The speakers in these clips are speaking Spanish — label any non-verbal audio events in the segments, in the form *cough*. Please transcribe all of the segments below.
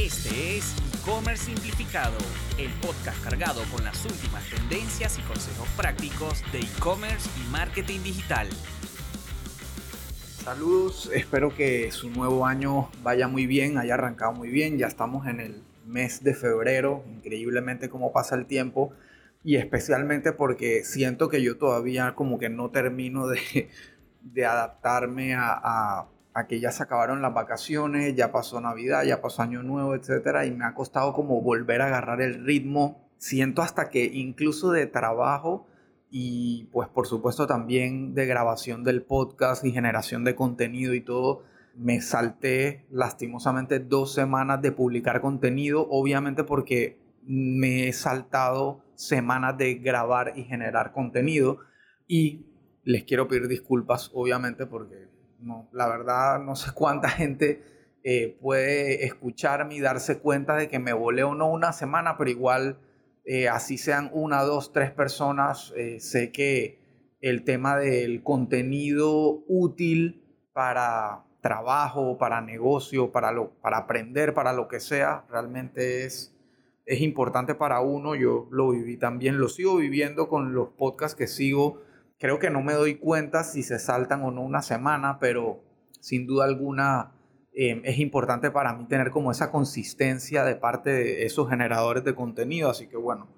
Este es E-Commerce Simplificado, el podcast cargado con las últimas tendencias y consejos prácticos de e-commerce y marketing digital. Saludos, espero que su nuevo año vaya muy bien, haya arrancado muy bien. Ya estamos en el mes de febrero, increíblemente cómo pasa el tiempo y especialmente porque siento que yo todavía como que no termino de, adaptarme a, que ya se acabaron las vacaciones, ya pasó Navidad, ya pasó Año Nuevo, etcétera, y me ha costado como volver a agarrar el ritmo. Siento hasta que incluso de trabajo y pues por supuesto también de grabación del podcast y generación de contenido y todo, me salté lastimosamente dos semanas de publicar contenido, obviamente porque me he saltado semanas de grabar y generar contenido y les quiero pedir disculpas, obviamente, porque no, la verdad no sé *laughs* cuánta gente eh, puede escucharme y darse cuenta de que me volé o no una semana, pero igual, eh, así sean una, dos, tres personas, eh, sé que el tema del contenido útil para trabajo, para negocio, para, lo, para aprender, para lo que sea, realmente es, es importante para uno. Yo lo viví también, lo sigo viviendo con los podcasts que sigo creo que no me doy cuenta si se saltan o no una semana, pero sin duda alguna em, es importante para mí tener como esa consistencia de parte de esos generadores de contenido. Así que bueno,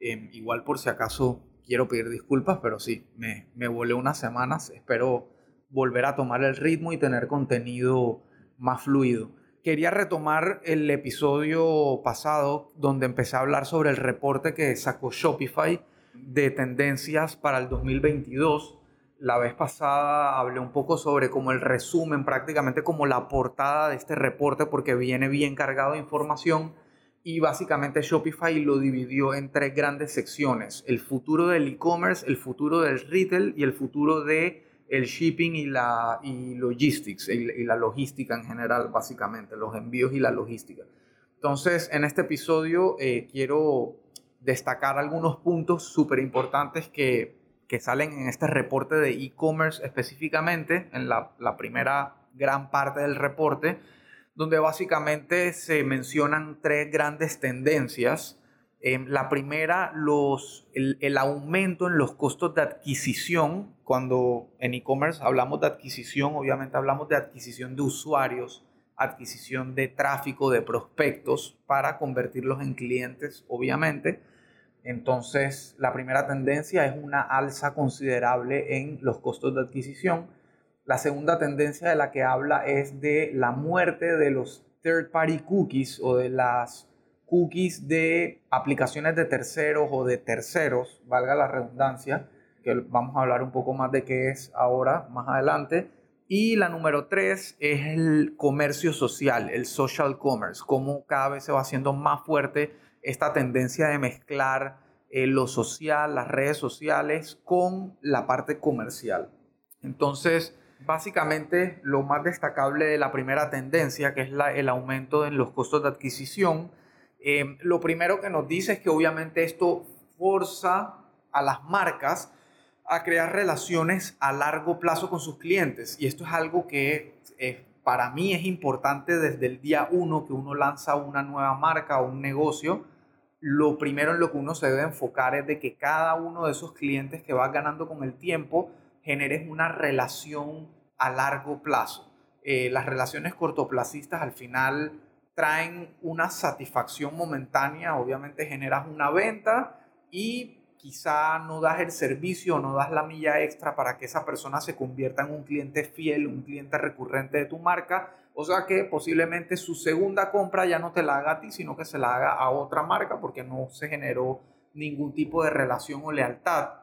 em, igual por si acaso quiero pedir disculpas, pero sí, me, me volé unas semanas. Espero volver a tomar el ritmo y tener contenido más fluido. Quería retomar el episodio pasado donde empecé a hablar sobre el reporte que sacó Shopify de tendencias para el 2022. La vez pasada hablé un poco sobre como el resumen, prácticamente como la portada de este reporte, porque viene bien cargado de información. Y básicamente Shopify lo dividió en tres grandes secciones. El futuro del e-commerce, el futuro del retail y el futuro de el shipping y la y logistics, y, la logística en general, básicamente, los envíos y la logística. Entonces, en este episodio eh, quiero destacar algunos puntos súper importantes que, que, salen en este reporte de e-commerce específicamente, en la, la, primera gran parte del reporte, donde básicamente se mencionan tres grandes tendencias. Eh, la primera, los, el, el, aumento en los costos de adquisición. Cuando en e-commerce hablamos de adquisición, obviamente hablamos de adquisición de usuarios, adquisición de tráfico, de prospectos para convertirlos en clientes, obviamente. Entonces, la primera tendencia es una alza considerable en los costos de adquisición. La segunda tendencia de la que habla es de la muerte de los third party cookies o de las cookies de aplicaciones de terceros o de terceros, valga la redundancia, que vamos a hablar un poco más de qué es ahora, más adelante. Y la número tres es el comercio social, el social commerce, cómo cada vez se va haciendo más fuerte esta tendencia de mezclar eh, lo social, las redes sociales con la parte comercial. Entonces, básicamente lo más destacable de la primera tendencia, que es el aumento en los costos de adquisición, eh, lo primero que nos dice es que obviamente esto forza a las marcas a crear relaciones a largo plazo con sus clientes. Y esto es algo que eh, para mí es importante desde el día uno que uno lanza una nueva marca o un negocio lo primero en lo que uno se debe enfocar es de que cada uno de esos clientes que vas ganando con el tiempo generes una relación a largo plazo. Eh, las relaciones cortoplacistas al final traen una satisfacción momentánea, obviamente generas una venta y quizá no das el servicio no das la milla extra para que esa persona se convierta en un cliente fiel, un cliente recurrente de tu marca. O sea que posiblemente su segunda compra ya no te la haga a ti, sino que se la haga a otra marca porque no se generó ningún tipo de relación o lealtad.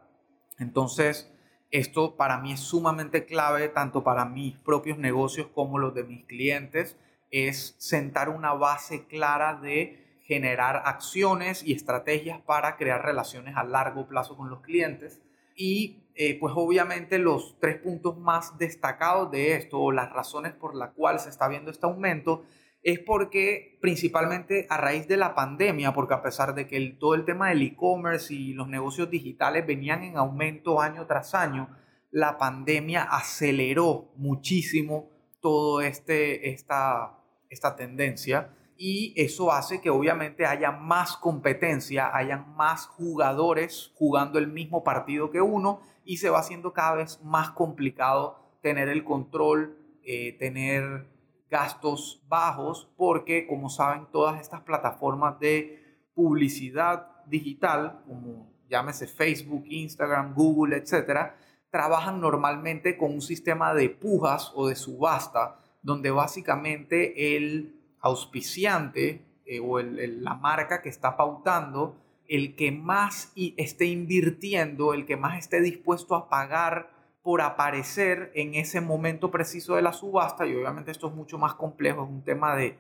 Entonces, esto para mí es sumamente clave, tanto para mis propios negocios como los de mis clientes, es sentar una base clara de generar acciones y estrategias para crear relaciones a largo plazo con los clientes. Y eh, pues obviamente los tres puntos más destacados de esto o las razones por las cuales se está viendo este aumento es porque principalmente a raíz de la pandemia, porque a pesar de que todo el tema del e-commerce y los negocios digitales venían en aumento año tras año, la pandemia aceleró muchísimo todo este, esta, esta tendencia y eso hace que obviamente haya más competencia, hayan más jugadores jugando el mismo partido que uno y se va haciendo cada vez más complicado tener el control, eh, tener gastos bajos, porque como saben todas estas plataformas de publicidad digital, como llámese Facebook, Instagram, Google, etcétera, trabajan normalmente con un sistema de pujas o de subasta, donde básicamente el auspiciante eh, o la marca que está pautando, el que más esté invirtiendo, el que más esté dispuesto a pagar por aparecer en ese momento preciso de la subasta, y obviamente esto es mucho más complejo, es un tema de,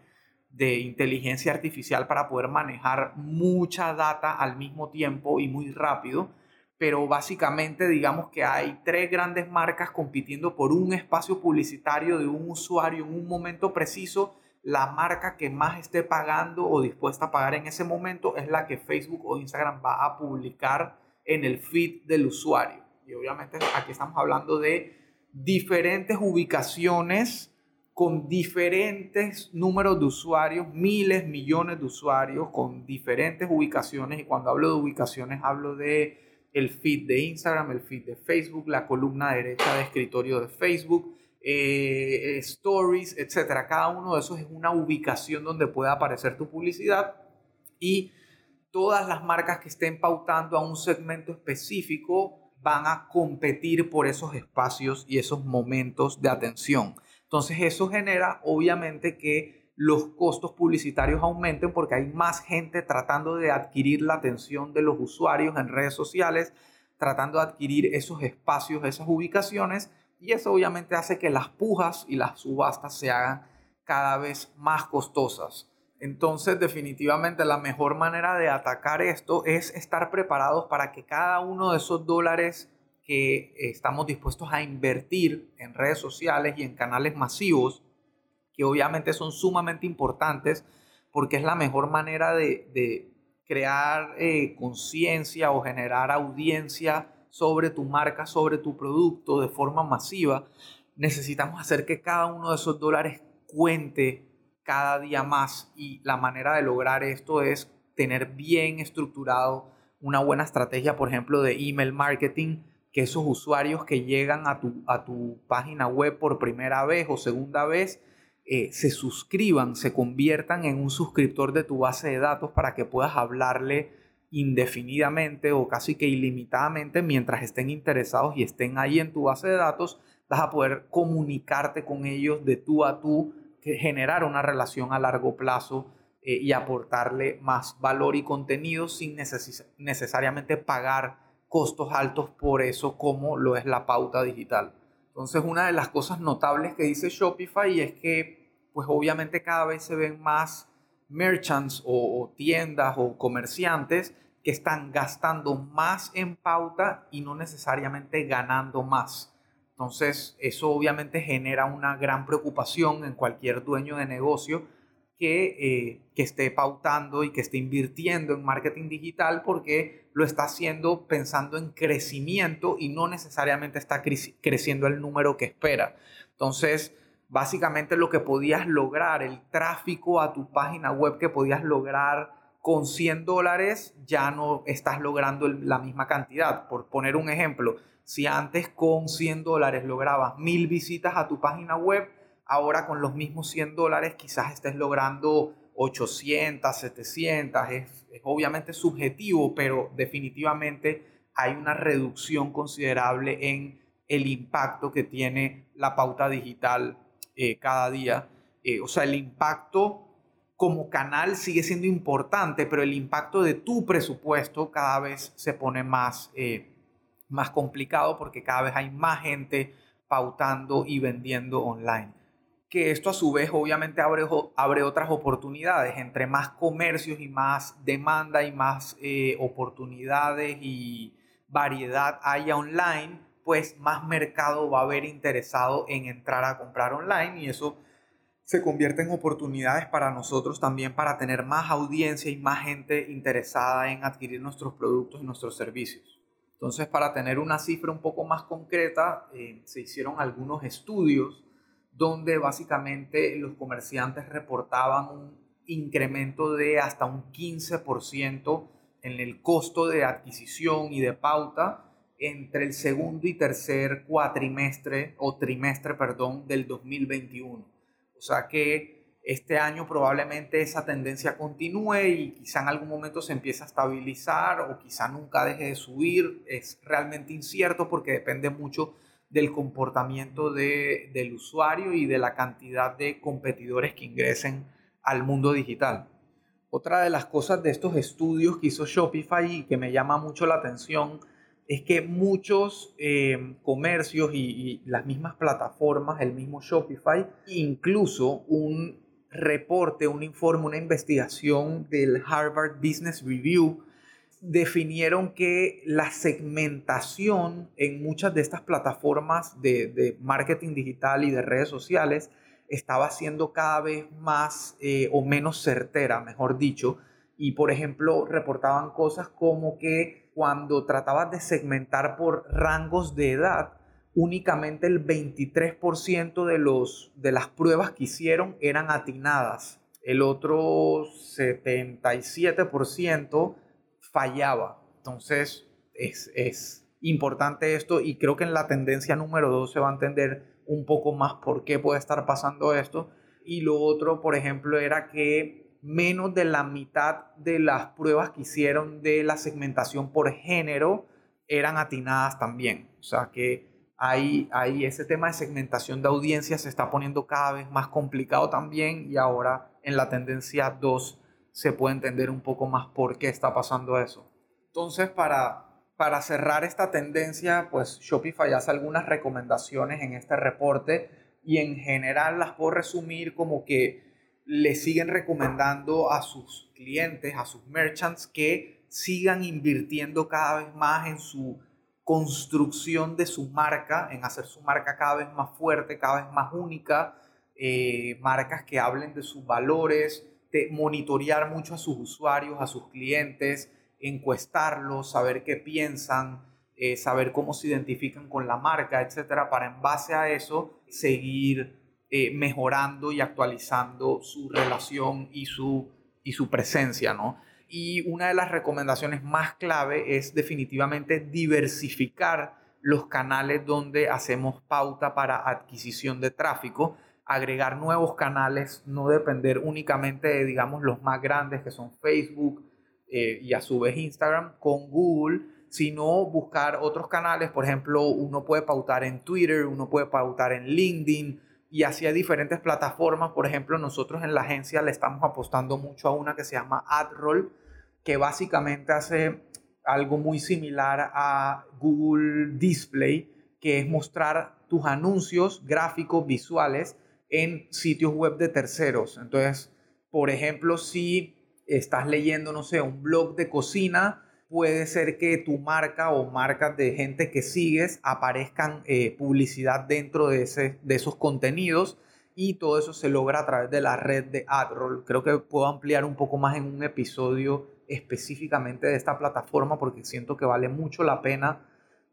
de inteligencia artificial para poder manejar mucha data al mismo tiempo y muy rápido, pero básicamente digamos que hay tres grandes marcas compitiendo por un espacio publicitario de un usuario en un momento preciso la marca que más esté pagando o dispuesta a pagar en ese momento es la que Facebook o Instagram va a publicar en el feed del usuario. Y obviamente aquí estamos hablando de diferentes ubicaciones con diferentes números de usuarios, miles, millones de usuarios con diferentes ubicaciones. Y cuando hablo de ubicaciones hablo de el feed de Instagram, el feed de Facebook, la columna derecha de escritorio de Facebook, eh, stories, etcétera. Cada uno de esos es una ubicación donde puede aparecer tu publicidad y todas las marcas que estén pautando a un segmento específico van a competir por esos espacios y esos momentos de atención. Entonces eso genera obviamente que los costos publicitarios aumenten porque hay más gente tratando de adquirir la atención de los usuarios en redes sociales, tratando de adquirir esos espacios, esas ubicaciones y eso obviamente hace que las pujas y las subastas se hagan cada vez más costosas. Entonces, definitivamente la mejor manera de atacar esto es estar preparados para que cada uno de esos dólares que estamos dispuestos a invertir en redes sociales y en canales masivos, que obviamente son sumamente importantes porque es la mejor manera de, crear eh, conciencia o generar audiencia sobre tu marca, sobre tu producto de forma masiva, necesitamos hacer que cada uno de esos dólares cuente cada día más y la manera de lograr esto es tener bien estructurado una buena estrategia, por ejemplo, de email marketing, que esos usuarios que llegan a tu, a tu página web por primera vez o segunda vez, eh, se suscriban, se conviertan en un suscriptor de tu base de datos para que puedas hablarle indefinidamente o casi que ilimitadamente mientras estén interesados y estén ahí en tu base de datos, vas a poder comunicarte con ellos de tú a tú, generar una relación a largo plazo eh, y aportarle más valor y contenido sin necesariamente pagar costos altos por eso como lo es la pauta digital. Entonces una de las cosas notables que dice Shopify es que pues obviamente cada vez se ven más merchants o, tiendas o comerciantes que están gastando más en pauta y no necesariamente ganando más. Entonces, eso obviamente genera una gran preocupación en cualquier dueño de negocio que, eh, que esté pautando y que esté invirtiendo en marketing digital porque lo está haciendo pensando en crecimiento y no necesariamente está creciendo el número que espera. Entonces, básicamente lo que podías lograr, el tráfico a tu página web que podías lograr con 100 dólares, ya no estás logrando la misma cantidad. Por poner un ejemplo, si antes con 100 dólares lograbas mil visitas a tu página web, ahora con los mismos 100 dólares quizás estés logrando 800, 700. Es, obviamente subjetivo, pero definitivamente hay una reducción considerable en el impacto que tiene la pauta digital eh, cada día. Eh, o sea, el impacto como canal sigue siendo importante, pero el impacto de tu presupuesto cada vez se pone más, eh, más complicado porque cada vez hay más gente pautando y vendiendo online. Que esto a su vez obviamente abre, abre otras oportunidades. Entre más comercios y más demanda y más oportunidades y variedad haya online, pues más mercado va a haber interesado en entrar a comprar online y eso se convierte en oportunidades para nosotros también para tener más audiencia y más gente interesada en adquirir nuestros productos y nuestros servicios. Entonces, para tener una cifra un poco más concreta, eh, se hicieron algunos estudios donde básicamente los comerciantes reportaban un incremento de hasta un 15% en el costo de adquisición y de pauta entre el segundo y tercer cuatrimestre o trimestre, perdón, del 2021. Sea que este año probablemente esa tendencia continúe y quizá en algún momento se empiece a estabilizar o quizá nunca deje de subir. Es realmente incierto porque depende mucho del comportamiento del usuario y de la cantidad de competidores que ingresen al mundo digital. Otra de las cosas de estos estudios que hizo Shopify y que me llama mucho la atención es que muchos eh, comercios y, las mismas plataformas, el mismo Shopify, incluso un reporte, un informe, una investigación del Harvard Business Review, definieron que la segmentación en muchas de estas plataformas de, marketing digital y de redes sociales estaba siendo cada vez más eh, o menos certera, mejor dicho. Y por ejemplo, reportaban cosas como que cuando tratabas de segmentar por rangos de edad, únicamente el 23% de, los, de las pruebas que hicieron eran atinadas. El otro 77% fallaba. Entonces, es, importante esto y creo que en la tendencia número 2 se va a entender un poco más por qué puede estar pasando esto. Y lo otro, por ejemplo, era que menos de la mitad de las pruebas que hicieron de la segmentación por género eran atinadas también. O sea que ahí, ahí ese tema de segmentación de audiencia se está poniendo cada vez más complicado también y ahora en la tendencia 2 se puede entender un poco más por qué está pasando eso. Entonces, para, para cerrar esta tendencia, pues Shopify hace algunas recomendaciones en este reporte y en general las puedo resumir como que le siguen recomendando a sus clientes, a sus merchants, que sigan invirtiendo cada vez más en su construcción de su marca, en hacer su marca cada vez más fuerte, cada vez más única, eh, marcas que hablen de sus valores, monitorear mucho a sus usuarios, a sus clientes, encuestarlos, saber qué piensan, eh, saber cómo se identifican con la marca, etcétera, para en base a eso seguir eh, mejorando y actualizando su relación y su, y su presencia, ¿no? Y una de las recomendaciones más clave es definitivamente diversificar los canales donde hacemos pauta para adquisición de tráfico agregar nuevos canales, no depender únicamente de, digamos, los más grandes que son Facebook eh, y a su vez Instagram con Google, sino buscar otros canales. Por ejemplo, uno puede pautar en Twitter, uno puede pautar en LinkedIn y así diferentes plataformas. Por ejemplo, nosotros en la agencia le estamos apostando mucho a una que se llama AdRoll, que básicamente hace algo muy similar a Google Display, que es mostrar tus anuncios gráficos, visuales, en sitios web de terceros. Entonces, por ejemplo, si estás leyendo, no sé, un blog de cocina, puede ser que tu marca o marcas de gente que sigues aparezcan eh, publicidad dentro de, ese, de esos contenidos y todo eso se logra a través de la red de AdRoll. Creo que puedo ampliar un poco más en un episodio específicamente de esta plataforma porque siento que vale mucho la pena,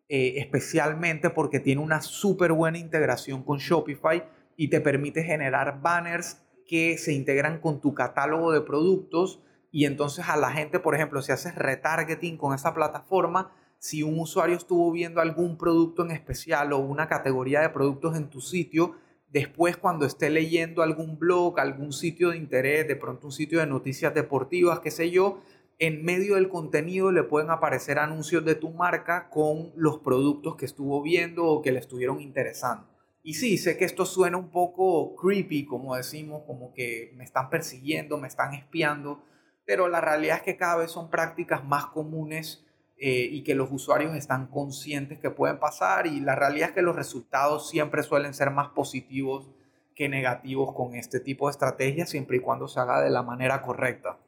eh, especialmente porque tiene una súper buena integración con Shopify y te permite generar banners que se integran con tu catálogo de productos y entonces a la gente, por ejemplo, si haces retargeting con esa plataforma, si un usuario estuvo viendo algún producto en especial o una categoría de productos en tu sitio, después cuando esté leyendo algún blog, algún sitio de interés, de pronto un sitio de noticias deportivas, qué sé yo, en medio del contenido le pueden aparecer anuncios de tu marca con los productos que estuvo viendo o que le estuvieron interesando. Y sí, sé que esto suena un poco creepy, como decimos, como que me están persiguiendo, me están espiando, pero la realidad es que cada vez son prácticas más comunes eh, y que los usuarios están conscientes que pueden pasar y la realidad es que los resultados siempre suelen ser más positivos que negativos con este tipo de estrategias, siempre y cuando se haga de la manera correcta.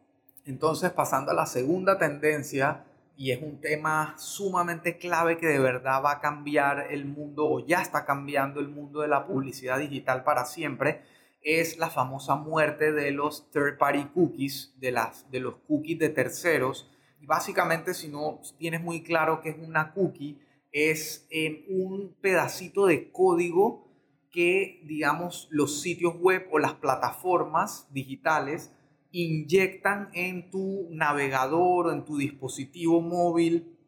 Entonces, pasando a la segunda tendencia, y es un tema sumamente clave que de verdad va a cambiar el mundo o ya está cambiando el mundo de la publicidad digital para siempre, es la famosa muerte de los third party cookies, de, las, de los cookies de terceros. Y básicamente, si no tienes muy claro qué es una cookie, es eh, un pedacito de código que, digamos, los sitios web o las plataformas digitales inyectan en tu navegador o en tu dispositivo móvil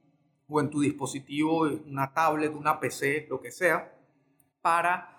o en tu dispositivo, una tablet, una PC, lo que sea, para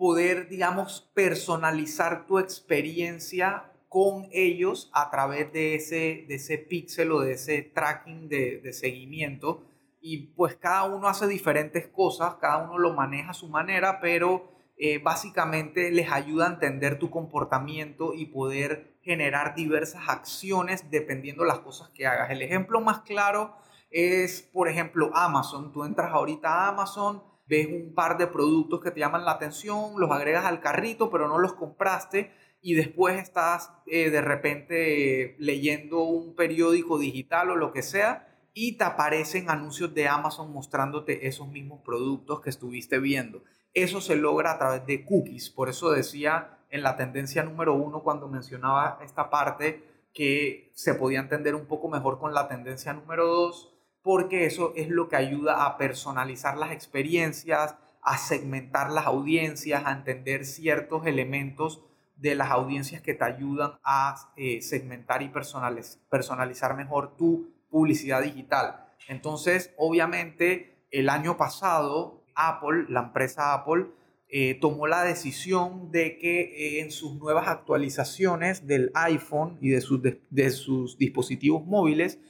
poder, digamos, personalizar tu experiencia con ellos a través de ese, de ese píxel o de ese tracking de, de seguimiento. Y pues cada uno hace diferentes cosas, cada uno lo maneja a su manera, pero eh, básicamente les ayuda a entender tu comportamiento y poder generar diversas acciones dependiendo las cosas que hagas. El ejemplo más claro es, por ejemplo, Amazon. Tú entras ahorita a Amazon, ves un par de productos que te llaman la atención, los agregas al carrito, pero no los compraste y después estás eh, de repente leyendo un periódico digital o lo que sea y te aparecen anuncios de Amazon mostrándote esos mismos productos que estuviste viendo. Eso se logra a través de cookies. Por eso decía en la tendencia número uno cuando mencionaba esta parte que se podía entender un poco mejor con la tendencia número dos, porque eso es lo que ayuda a personalizar las experiencias, a segmentar las audiencias, a entender ciertos elementos de las audiencias que te ayudan a eh, segmentar y personalizar mejor tu publicidad digital. Entonces, obviamente, el año pasado Apple, la empresa Apple, eh, tomó la decisión de que eh, en sus nuevas actualizaciones del iPhone y de sus, de, sus dispositivos móviles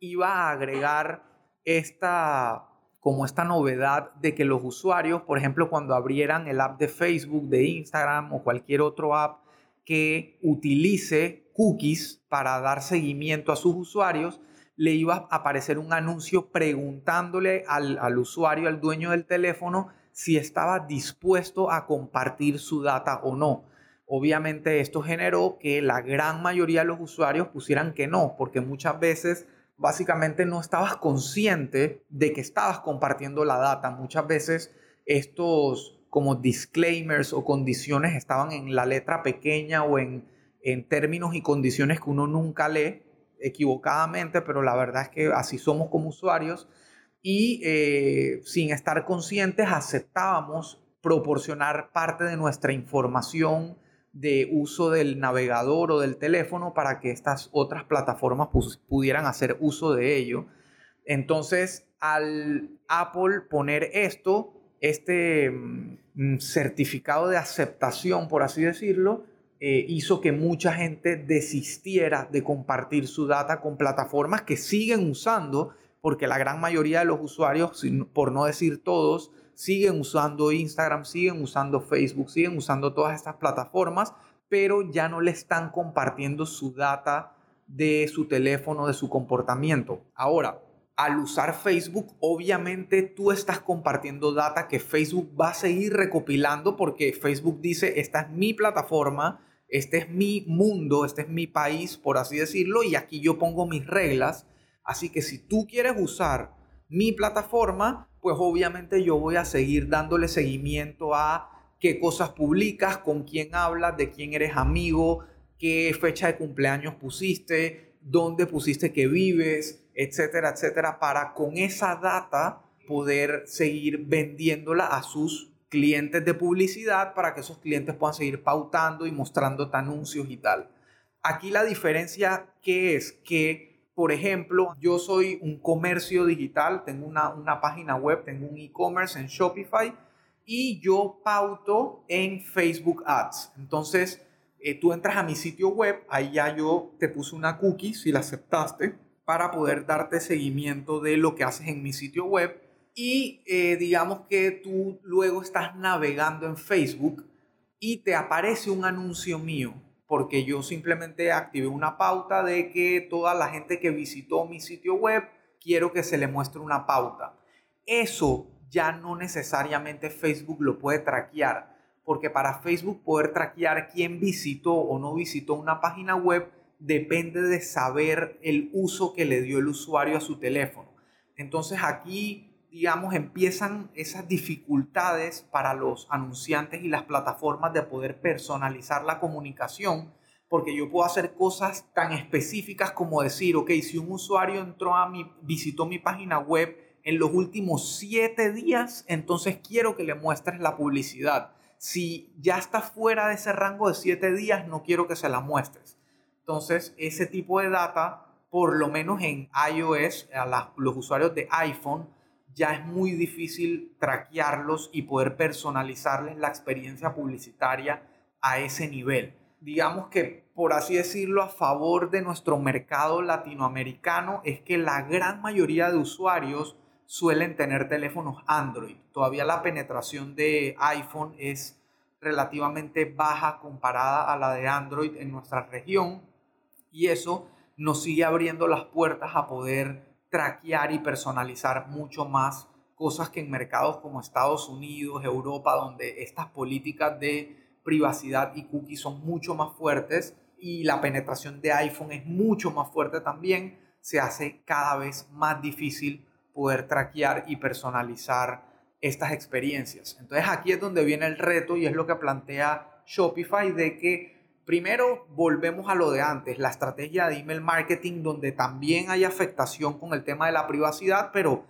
iba a agregar esta como esta novedad de que los usuarios, por ejemplo, cuando abrieran el app de Facebook, de Instagram o cualquier otro app que utilice cookies para dar seguimiento a sus usuarios, le iba a aparecer un anuncio preguntándole al, usuario, al dueño del teléfono, si estaba dispuesto a compartir su data o no. Obviamente esto generó que la gran mayoría de los usuarios pusieran que no, porque muchas veces básicamente no estabas consciente de que estabas compartiendo la data. Muchas veces estos como disclaimers o condiciones estaban en la letra pequeña o en, en términos y condiciones que uno nunca lee equivocadamente, pero la verdad es que así somos como usuarios y eh, sin estar conscientes aceptábamos proporcionar parte de nuestra información de uso del navegador o del teléfono para que estas otras plataformas pudieran hacer uso de ello. Entonces, al Apple poner esto, este mm, certificado de aceptación, por así decirlo, eh, hizo que mucha gente desistiera de compartir su data con plataformas que siguen usando, porque la gran mayoría de los usuarios, por no decir todos, siguen usando Instagram, siguen usando Facebook, siguen usando todas estas plataformas, pero ya no le están compartiendo su data de su teléfono, de su comportamiento. Ahora, al usar Facebook, obviamente tú estás compartiendo data que Facebook va a seguir recopilando porque Facebook dice, esta es mi plataforma, este es mi mundo, este es mi país, por así decirlo, y aquí yo pongo mis reglas. Así que si tú quieres usar mi plataforma, pues obviamente yo voy a seguir dándole seguimiento a qué cosas publicas, con quién hablas, de quién eres amigo, qué fecha de cumpleaños pusiste, dónde pusiste que vives, etcétera, etcétera, para con esa data poder seguir vendiéndola a sus clientes de publicidad para que esos clientes puedan seguir pautando y mostrando anuncios y tal. Aquí la diferencia que es que, por ejemplo, yo soy un comercio digital, tengo una, página web, tengo un e-commerce en Shopify y yo pauto en Facebook Ads. Entonces, eh, tú entras a mi sitio web, ahí ya yo te puse una cookie, si la aceptaste, para poder darte seguimiento de lo que haces en mi sitio web y eh, digamos que tú luego estás navegando en Facebook y te aparece un anuncio mío, porque yo simplemente activé una pauta de que toda la gente que visitó mi sitio web, quiero que se le muestre una pauta. Eso ya no necesariamente Facebook lo puede traquear, porque para Facebook poder traquear quién visitó o no visitó una página web depende de saber el uso que le dio el usuario a su teléfono. Entonces aquí digamos, empiezan esas dificultades para los anunciantes y las plataformas de poder personalizar la comunicación, porque yo puedo hacer cosas tan específicas como decir, ok, si un usuario entró a mi, visitó mi página web en los últimos siete días, entonces quiero que le muestres la publicidad. Si ya está fuera de ese rango de siete días, no quiero que se la muestres. Entonces, ese tipo de data, por lo menos en iOS, a los usuarios de iPhone, ya es muy difícil traquearlos y poder personalizarles la experiencia publicitaria a ese nivel. Digamos que, por así decirlo, a favor de nuestro mercado latinoamericano es que la gran mayoría de usuarios suelen tener teléfonos Android. Todavía la penetración de iPhone es relativamente baja comparada a la de Android en nuestra región y eso nos sigue abriendo las puertas a poder traquear y personalizar mucho más cosas que en mercados como Estados Unidos, Europa, donde estas políticas de privacidad y cookies son mucho más fuertes y la penetración de iPhone es mucho más fuerte también, se hace cada vez más difícil poder traquear y personalizar estas experiencias. Entonces aquí es donde viene el reto y es lo que plantea Shopify de que Primero, volvemos a lo de antes, la estrategia de email marketing donde también hay afectación con el tema de la privacidad, pero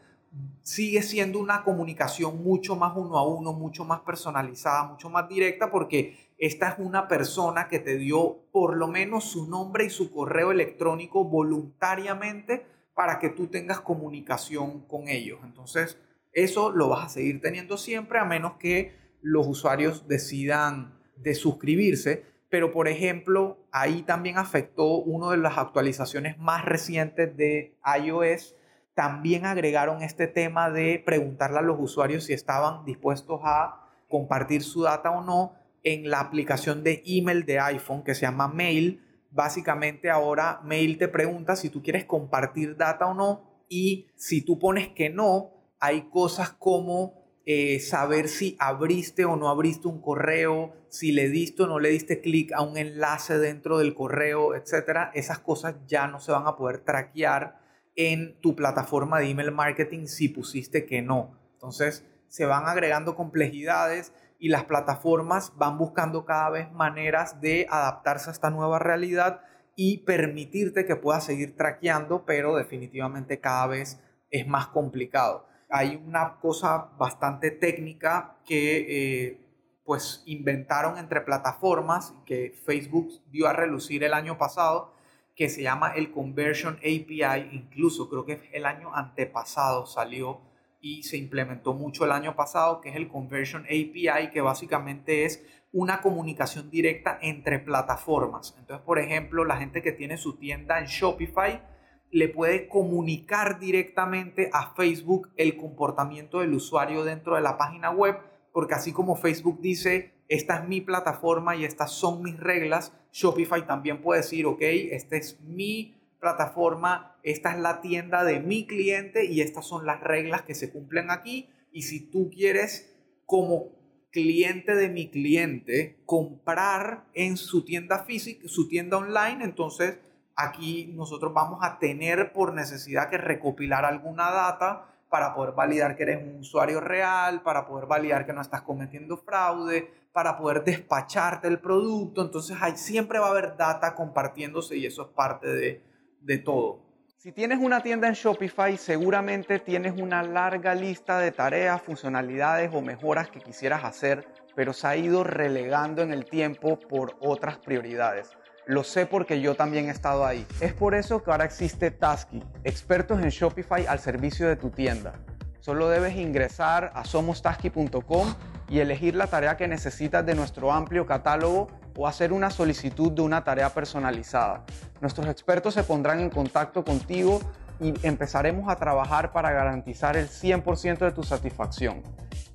sigue siendo una comunicación mucho más uno a uno, mucho más personalizada, mucho más directa, porque esta es una persona que te dio por lo menos su nombre y su correo electrónico voluntariamente para que tú tengas comunicación con ellos. Entonces, eso lo vas a seguir teniendo siempre a menos que los usuarios decidan de suscribirse pero por ejemplo, ahí también afectó una de las actualizaciones más recientes de iOS. También agregaron este tema de preguntarle a los usuarios si estaban dispuestos a compartir su data o no en la aplicación de email de iPhone que se llama Mail. Básicamente ahora Mail te pregunta si tú quieres compartir data o no y si tú pones que no, hay cosas como eh, saber si abriste o no abriste un correo, si le diste o no le diste clic a un enlace dentro del correo, etcétera, esas cosas ya no se van a poder traquear en tu plataforma de email marketing si pusiste que no. Entonces, se van agregando complejidades y las plataformas van buscando cada vez maneras de adaptarse a esta nueva realidad y permitirte que puedas seguir traqueando, pero definitivamente cada vez es más complicado hay una cosa bastante técnica que eh, pues inventaron entre plataformas que Facebook dio a relucir el año pasado que se llama el Conversion API, incluso creo que el año antepasado salió y se implementó mucho el año pasado, que es el Conversion API, que básicamente es una comunicación directa entre plataformas. Entonces, por ejemplo, la gente que tiene su tienda en Shopify, le puede comunicar directamente a Facebook el comportamiento del usuario dentro de la página web, porque así como Facebook dice, esta es mi plataforma y estas son mis reglas, Shopify también puede decir, ok, esta es mi plataforma, esta es la tienda de mi cliente y estas son las reglas que se cumplen aquí. Y si tú quieres como cliente de mi cliente comprar en su tienda física, su tienda online, entonces Aquí nosotros vamos a tener por necesidad que recopilar alguna data para poder validar que eres un usuario real, para poder validar que no estás cometiendo fraude, para poder despacharte el producto. Entonces hay, siempre va a haber data compartiéndose y eso es parte de, de todo. Si tienes una tienda en Shopify, seguramente tienes una larga lista de tareas, funcionalidades o mejoras que quisieras hacer, pero se ha ido relegando en el tiempo por otras prioridades. Lo sé porque yo también he estado ahí. Es por eso que ahora existe Tasky, expertos en Shopify al servicio de tu tienda. Solo debes ingresar a somostasky.com y elegir la tarea que necesitas de nuestro amplio catálogo o hacer una solicitud de una tarea personalizada. Nuestros expertos se pondrán en contacto contigo y empezaremos a trabajar para garantizar el 100% de tu satisfacción.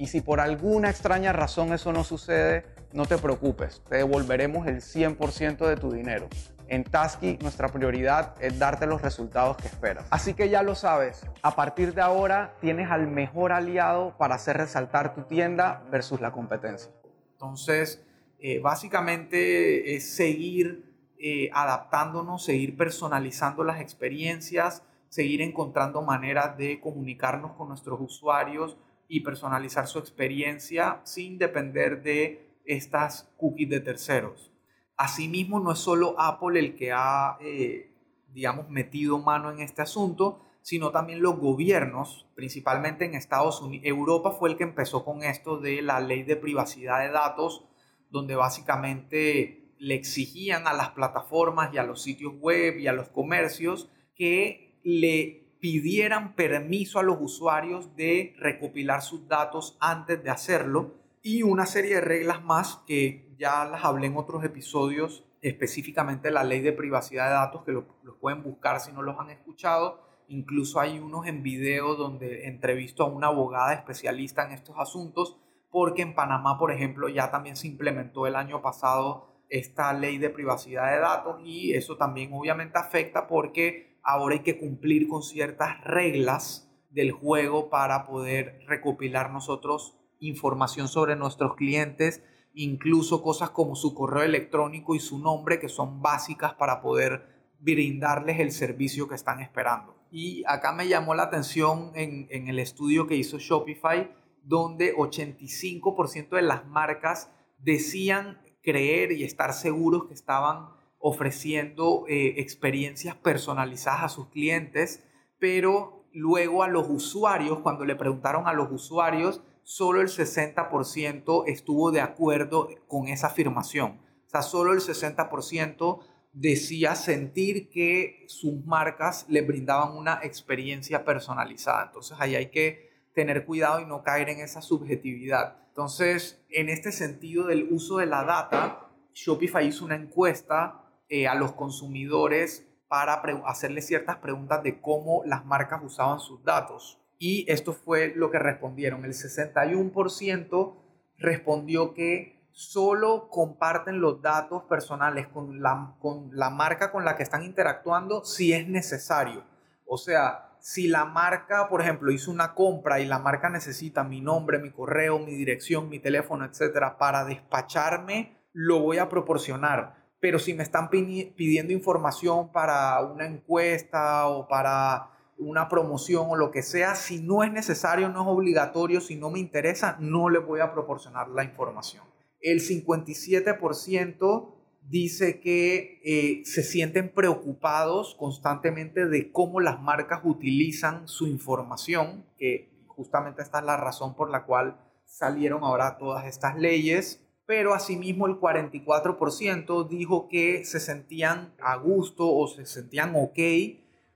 Y si por alguna extraña razón eso no sucede, no te preocupes, te devolveremos el 100% de tu dinero. En Tasky nuestra prioridad es darte los resultados que esperas. Así que ya lo sabes, a partir de ahora tienes al mejor aliado para hacer resaltar tu tienda versus la competencia. Entonces, eh, básicamente es seguir eh, adaptándonos, seguir personalizando las experiencias, seguir encontrando maneras de comunicarnos con nuestros usuarios y personalizar su experiencia sin depender de estas cookies de terceros. Asimismo, no es solo Apple el que ha, eh, digamos, metido mano en este asunto, sino también los gobiernos, principalmente en Estados Unidos. Europa fue el que empezó con esto de la ley de privacidad de datos, donde básicamente le exigían a las plataformas y a los sitios web y a los comercios que le pidieran permiso a los usuarios de recopilar sus datos antes de hacerlo y una serie de reglas más que ya las hablé en otros episodios, específicamente la ley de privacidad de datos, que los lo pueden buscar si no los han escuchado. Incluso hay unos en video donde entrevisto a una abogada especialista en estos asuntos, porque en Panamá, por ejemplo, ya también se implementó el año pasado esta ley de privacidad de datos y eso también obviamente afecta porque ahora hay que cumplir con ciertas reglas del juego para poder recopilar nosotros información sobre nuestros clientes, incluso cosas como su correo electrónico y su nombre, que son básicas para poder brindarles el servicio que están esperando. Y acá me llamó la atención en, en el estudio que hizo Shopify, donde 85% de las marcas decían creer y estar seguros que estaban ofreciendo eh, experiencias personalizadas a sus clientes, pero luego a los usuarios, cuando le preguntaron a los usuarios, solo el 60% estuvo de acuerdo con esa afirmación. O sea, solo el 60% decía sentir que sus marcas le brindaban una experiencia personalizada. Entonces ahí hay que tener cuidado y no caer en esa subjetividad. Entonces, en este sentido del uso de la data, Shopify hizo una encuesta eh, a los consumidores para hacerles ciertas preguntas de cómo las marcas usaban sus datos. Y esto fue lo que respondieron. El 61% respondió que solo comparten los datos personales con la, con la marca con la que están interactuando si es necesario. O sea, si la marca, por ejemplo, hizo una compra y la marca necesita mi nombre, mi correo, mi dirección, mi teléfono, etcétera, para despacharme, lo voy a proporcionar. Pero si me están pidiendo información para una encuesta o para una promoción o lo que sea, si no es necesario, no es obligatorio, si no me interesa, no le voy a proporcionar la información. El 57% dice que eh, se sienten preocupados constantemente de cómo las marcas utilizan su información, que justamente esta es la razón por la cual salieron ahora todas estas leyes, pero asimismo el 44% dijo que se sentían a gusto o se sentían ok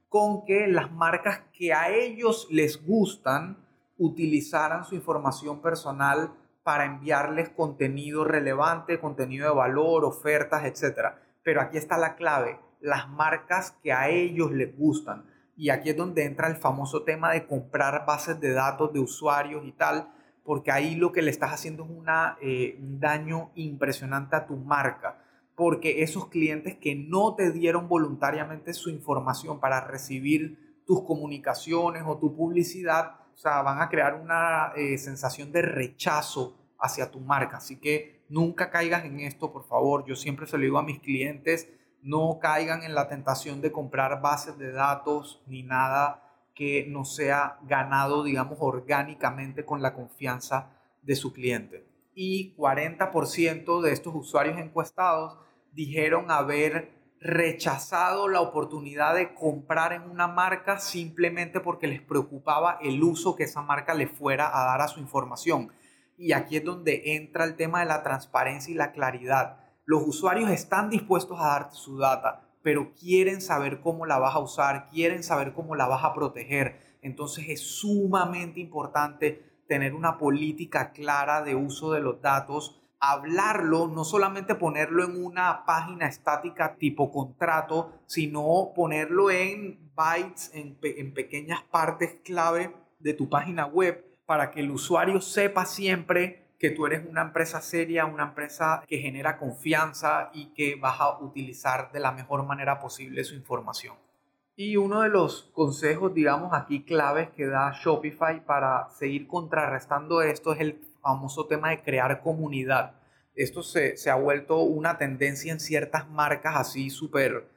con que las marcas que a ellos les gustan utilizaran su información personal para enviarles contenido relevante, contenido de valor, ofertas, etc. Pero aquí está la clave, las marcas que a ellos les gustan. Y aquí es donde entra el famoso tema de comprar bases de datos de usuarios y tal, porque ahí lo que le estás haciendo es una, eh, un daño impresionante a tu marca, porque esos clientes que no te dieron voluntariamente su información para recibir tus comunicaciones o tu publicidad, o sea, van a crear una eh, sensación de rechazo hacia tu marca. Así que nunca caigas en esto, por favor. Yo siempre se lo digo a mis clientes, no caigan en la tentación de comprar bases de datos ni nada que no sea ganado, digamos, orgánicamente con la confianza de su cliente. Y 40% de estos usuarios encuestados dijeron haber rechazado la oportunidad de comprar en una marca simplemente porque les preocupaba el uso que esa marca le fuera a dar a su información. Y aquí es donde entra el tema de la transparencia y la claridad. Los usuarios están dispuestos a darte su data, pero quieren saber cómo la vas a usar, quieren saber cómo la vas a proteger. Entonces es sumamente importante tener una política clara de uso de los datos hablarlo, no solamente ponerlo en una página estática tipo contrato, sino ponerlo en bytes, en, pequeñas partes clave de tu página web para que el usuario sepa siempre que tú eres una empresa seria, una empresa que genera confianza y que vas a utilizar de la mejor manera posible su información. Y uno de los consejos, digamos, aquí claves que da Shopify para seguir contrarrestando esto es el famoso tema de crear comunidad. Esto se, ha vuelto una tendencia en ciertas marcas así súper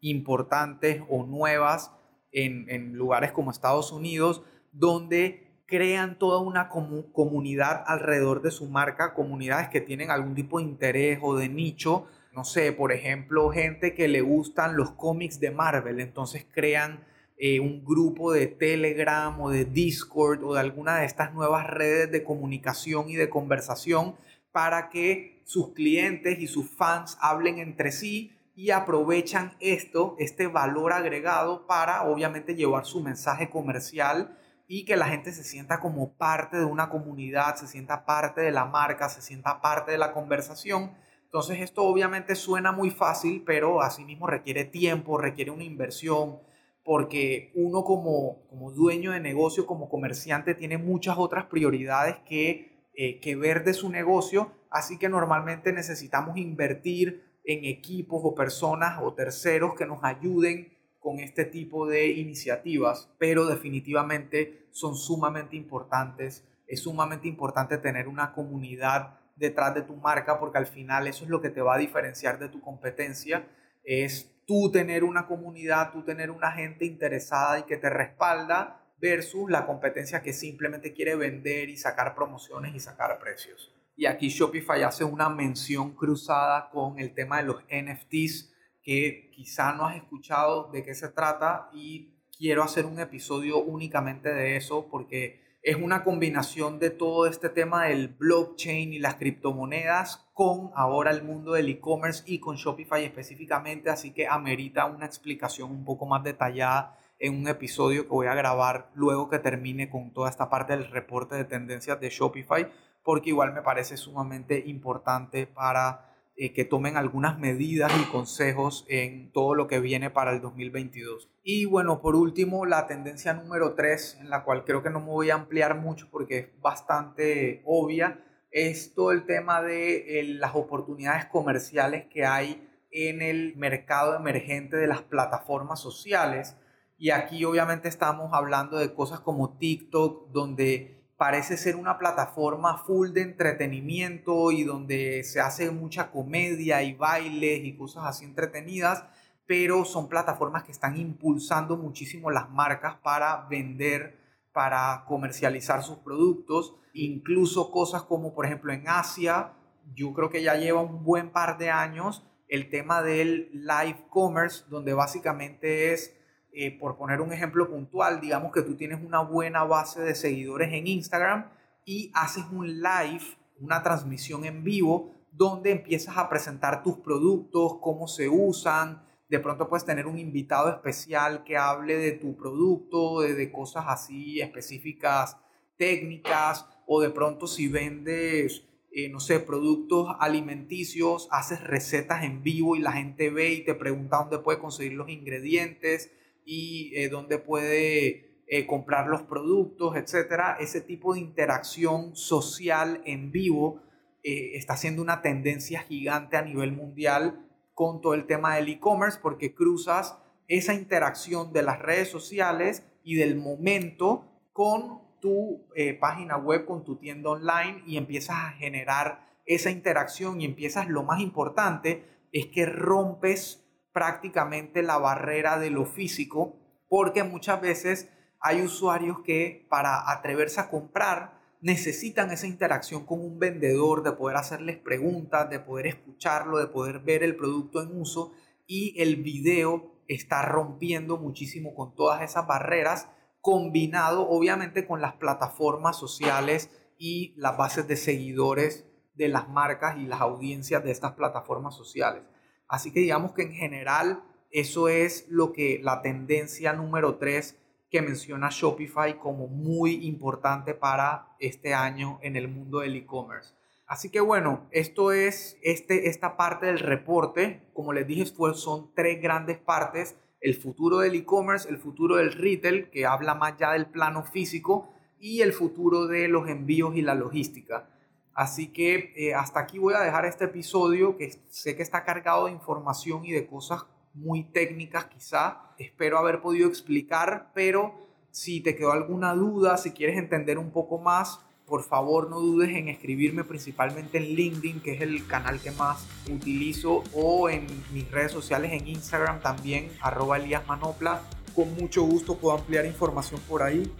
importantes o nuevas en, en, lugares como Estados Unidos, donde crean toda una comunidad alrededor de su marca, comunidades que tienen algún tipo de interés o de nicho. No sé, por ejemplo, gente que le gustan los cómics de Marvel, entonces crean eh, un grupo de Telegram o de Discord o de alguna de estas nuevas redes de comunicación y de conversación para que sus clientes y sus fans hablen entre sí y aprovechan esto, este valor agregado para obviamente llevar su mensaje comercial y que la gente se sienta como parte de una comunidad, se sienta parte de la marca, se sienta parte de la conversación. Entonces esto obviamente suena muy fácil, pero asimismo requiere tiempo, requiere una inversión, porque uno como, como dueño de negocio, como comerciante, tiene muchas otras prioridades que, eh, que ver de su negocio, así que normalmente necesitamos invertir en equipos o personas o terceros que nos ayuden con este tipo de iniciativas, pero definitivamente son sumamente importantes. Es sumamente importante tener una comunidad detrás de tu marca porque al final eso es lo que te va a diferenciar de tu competencia. Es tú tener una comunidad, tú tener una gente interesada y que te respalda versus la competencia que simplemente quiere vender y sacar promociones y sacar precios. Y aquí Shopify hace una mención cruzada con el tema de los NFTs, que quizá no has escuchado de qué se trata y quiero hacer un episodio únicamente de eso porque es una combinación de todo este tema del blockchain y las criptomonedas con ahora el mundo del e-commerce y con Shopify específicamente, así que amerita una explicación un poco más detallada en un episodio que voy a grabar luego que termine con toda esta parte del reporte de tendencias de Shopify porque igual me parece sumamente importante para eh, que tomen algunas medidas y consejos en todo lo que viene para el 2022. Y bueno, por último, la tendencia número 3, en la cual creo que no me voy a ampliar mucho porque es bastante obvia, es todo el tema de las oportunidades comerciales que hay en el mercado emergente de las plataformas sociales. Y aquí obviamente estamos hablando de cosas como TikTok, donde parece ser una plataforma full de entretenimiento y donde se hace mucha comedia y bailes y cosas así entretenidas, pero son plataformas que están impulsando muchísimo las marcas para vender, para comercializar sus productos, incluso cosas como por ejemplo en Asia, yo creo que ya lleva un buen par de años el tema del live commerce, donde básicamente es eh, por poner un ejemplo puntual, digamos que tú tienes una buena base de seguidores en Instagram y haces un live, una transmisión en vivo, donde empiezas a presentar tus productos, cómo se usan. De pronto puedes tener un invitado especial que hable de tu producto, de, cosas así específicas, técnicas, o de pronto si vendes, eh, no sé, productos alimenticios, haces recetas en vivo y la gente ve y te pregunta dónde puede conseguir los ingredientes y eh, dónde puede eh, comprar los productos, etcétera. Ese tipo de interacción social en vivo eh, está siendo una tendencia gigante a nivel mundial con todo el tema del e-commerce porque cruzas esa interacción de las redes sociales y del momento con tu página web, con tu tienda online y empiezas a generar esa interacción y empiezas, lo más importante es que rompes prácticamente la barrera de lo físico, porque muchas veces hay usuarios que para atreverse a comprar necesitan esa interacción con un vendedor, de poder hacerles preguntas, de poder escucharlo, de poder ver el producto en uso y el video está rompiendo muchísimo con todas esas barreras, combinado obviamente con las plataformas sociales y las bases de seguidores de las marcas y las audiencias de estas plataformas sociales. Así que digamos que en general eso es lo que la tendencia número 3 que menciona Shopify como muy importante para este año en el mundo del e-commerce. Así que bueno, esto es este, esta parte del reporte. Como les dije, son tres grandes partes. El futuro del e-commerce, el futuro del retail, que habla más ya del plano físico, y el futuro de los envíos y la logística. Así que eh, hasta aquí voy a dejar este episodio que sé que está cargado de información y de cosas muy técnicas quizá. Espero haber podido explicar, pero si te quedó alguna duda, si quieres entender un poco más, por favor no dudes en escribirme principalmente en LinkedIn, que es el canal que más utilizo, o en mis redes sociales en Instagram también, arroba Elías Manopla. Con mucho gusto puedo ampliar información por ahí.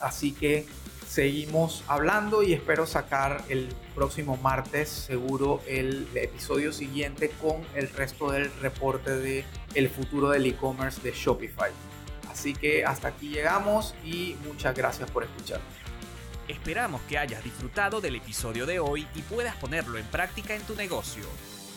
Así que seguimos hablando y espero sacar el próximo martes seguro el episodio siguiente con el resto del reporte de el futuro del e-commerce de Shopify. Así que hasta aquí llegamos y muchas gracias por escuchar. Esperamos que hayas disfrutado del episodio de hoy y puedas ponerlo en práctica en tu negocio.